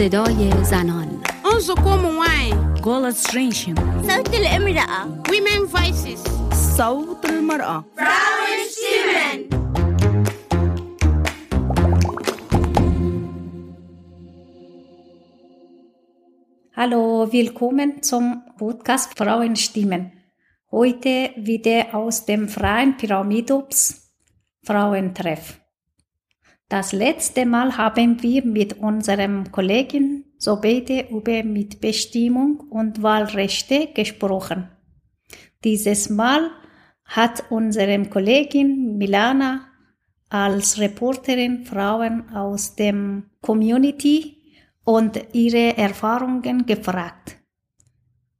صدای زنان. انزکوم وای گولت شرینشن صوت الامرأة Women Voices. صوت المرأة Hallo, willkommen zum Podcast Frauenstimmen. Heute wieder aus dem Freien Pyramidops Frauentreff. Das letzte Mal haben wir mit unserem Kollegen Sobede über Mitbestimmung und Wahlrechte gesprochen. Dieses Mal hat unsere Kollegin Milana als Reporterin Frauen aus dem Community und ihre Erfahrungen gefragt.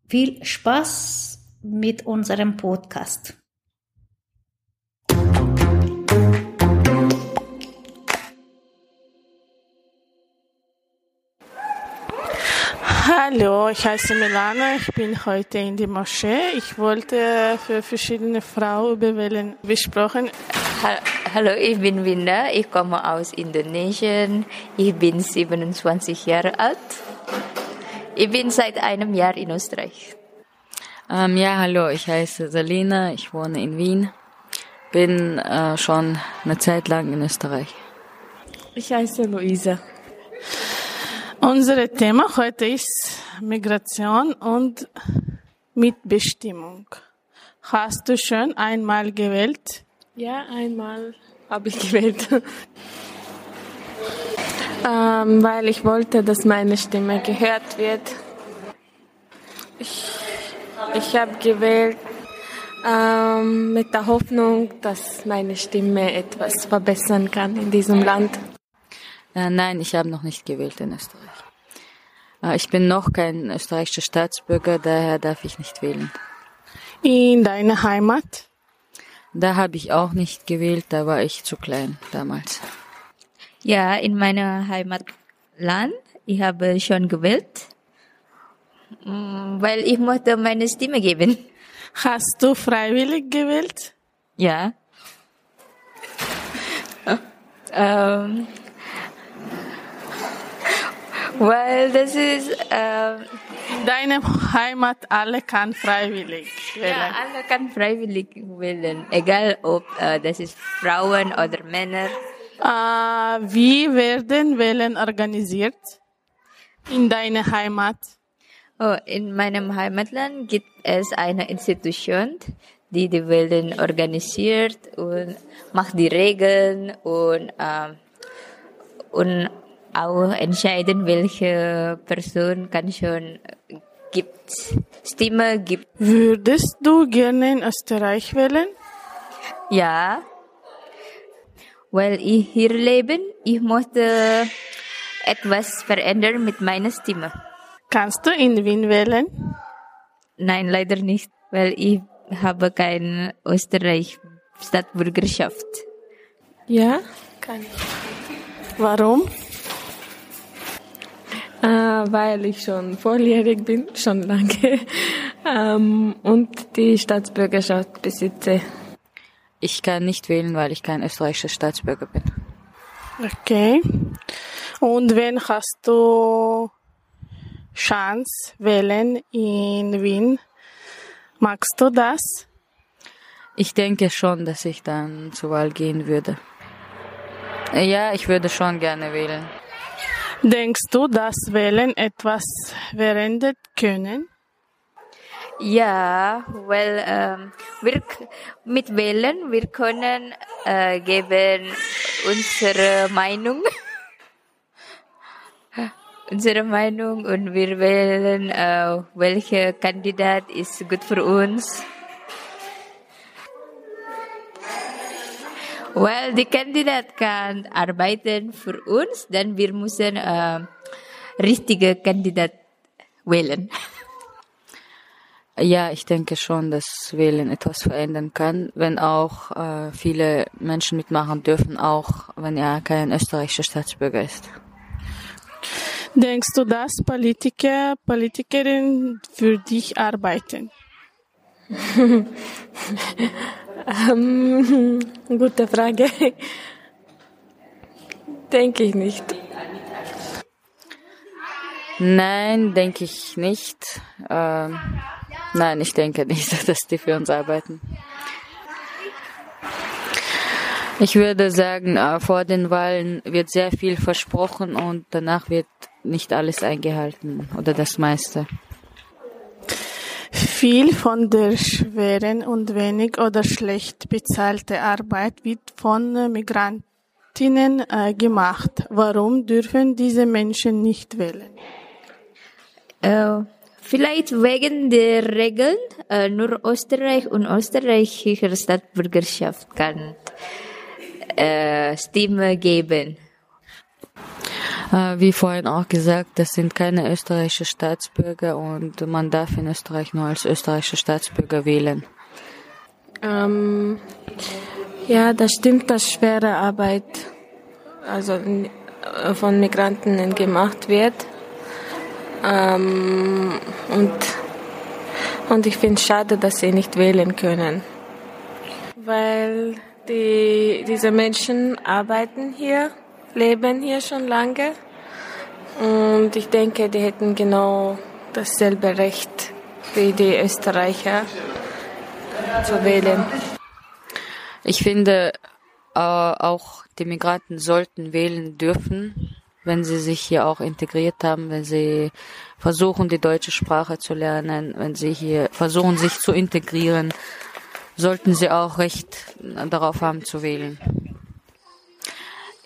Viel Spaß mit unserem Podcast. Hallo, ich heiße Milana, ich bin heute in die Moschee. Ich wollte für verschiedene Frauen über besprochen. Ha- Hallo, ich bin Winda, ich komme aus Indonesien. Ich bin 27 Jahre alt. Ich bin seit einem Jahr in Österreich. Ähm, ja, hallo, ich heiße Salina, ich wohne in Wien, bin äh, schon eine Zeit lang in Österreich. Ich heiße Luisa. Unser Thema heute ist Migration und Mitbestimmung. Hast du schon einmal gewählt? Ja, einmal habe ich gewählt. ähm, weil ich wollte, dass meine Stimme gehört wird. Ich, ich habe gewählt ähm, mit der Hoffnung, dass meine Stimme etwas verbessern kann in diesem Land. Äh, nein, ich habe noch nicht gewählt in Österreich. Äh, ich bin noch kein österreichischer Staatsbürger, daher darf ich nicht wählen. In deiner Heimat? Da habe ich auch nicht gewählt, da war ich zu klein damals. Ja, in meinem Heimatland, ich habe schon gewählt, Mm, weil ich möchte meine Stimme geben. Hast du freiwillig gewählt? Ja. ähm, weil das ist, ähm, In deiner Heimat alle kann freiwillig ja, wählen. alle kann freiwillig wählen, egal ob äh, das ist Frauen oder Männer. Äh, wie werden Wählen organisiert? In deiner Heimat? Oh, in meinem Heimatland gibt es eine Institution, die die Wahlen organisiert und macht die Regeln und, ähm, und auch entscheiden, welche Person kann schon gibt Stimme gibt. Würdest du gerne in Österreich wählen? Ja, weil ich hier lebe, ich möchte etwas verändern mit meiner Stimme. Kannst du in Wien wählen? Nein, leider nicht, weil ich habe keine Österreich Stadtbürgerschaft. Ja, kann ich. Warum? Äh, weil ich schon volljährig bin, schon lange, ähm, und die Staatsbürgerschaft besitze. Ich kann nicht wählen, weil ich kein österreichischer Staatsbürger bin. Okay. Und wenn hast du Chance wählen in Wien? Magst du das? Ich denke schon, dass ich dann zur Wahl gehen würde. Ja, ich würde schon gerne wählen. Denkst du, dass Wählen etwas verändern können? Ja, weil ähm, wir mit Wählen wir können äh, geben unsere Meinung, unsere Meinung und wir wählen, äh, welcher Kandidat ist gut für uns. Weil die Kandidat kann arbeiten für uns, dann wir müssen äh, richtige Kandidat wählen. Ja, ich denke schon, dass Wählen etwas verändern kann, wenn auch äh, viele Menschen mitmachen dürfen, auch wenn er kein österreichischer Staatsbürger ist. Denkst du, dass Politiker, Politikerinnen für dich arbeiten? Ähm, gute Frage. Denke ich nicht. Nein, denke ich nicht. Ähm, nein, ich denke nicht, dass die für uns arbeiten. Ich würde sagen, äh, vor den Wahlen wird sehr viel versprochen und danach wird nicht alles eingehalten oder das meiste. Viel von der schweren und wenig oder schlecht bezahlte Arbeit wird von Migrantinnen äh, gemacht. Warum dürfen diese Menschen nicht wählen? Äh, vielleicht wegen der Regeln. Äh, nur Österreich und österreichische Staatsbürgerschaft kann äh, Stimme geben. Äh, wie vorhin auch gesagt, das sind keine österreichischen Staatsbürger und man darf in Österreich nur als österreichischer Staatsbürger wählen. Ähm, ja, das stimmt, dass schwere Arbeit also äh, von Migranten gemacht wird. Ähm, und, und ich finde es schade, dass sie nicht wählen können. Weil die, diese Menschen arbeiten hier, leben hier schon lange. Und ich denke, die hätten genau dasselbe Recht wie die Österreicher zu wählen. Ich finde, äh, auch die Migranten sollten wählen dürfen, wenn sie sich hier auch integriert haben, wenn sie versuchen, die deutsche Sprache zu lernen, wenn sie hier versuchen, sich zu integrieren, sollten sie auch Recht darauf haben zu wählen.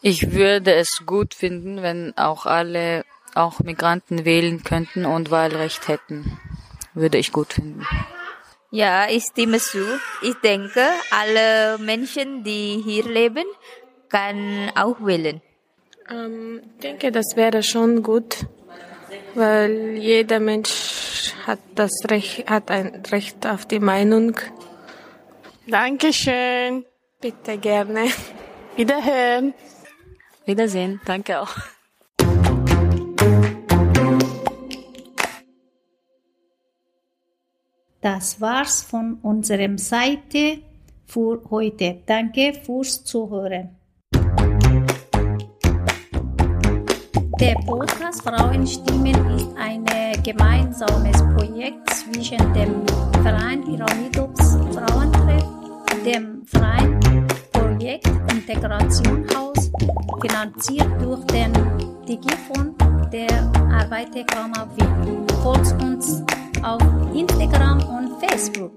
Ich würde es gut finden, wenn auch alle, auch Migranten wählen könnten und Wahlrecht hätten. Würde ich gut finden. Ja, ich stimme zu. Ich denke, alle Menschen, die hier leben, kann auch wählen. Ähm, ich denke, das wäre schon gut, weil jeder Mensch hat das Recht, hat ein Recht auf die Meinung. Dankeschön. Bitte gerne. Wiederhören. Wiedersehen. Danke auch. Das war's von unserer Seite für heute. Danke fürs Zuhören. Der Podcast Frauenstimmen ist ein gemeinsames Projekt zwischen dem Verein Pyramidops Frauentreff, dem Verein Projekt Integrationhaus, finanziert durch den Digifonds der Arbeiterkammer Wien. Folgt uns auf Instagram und Facebook.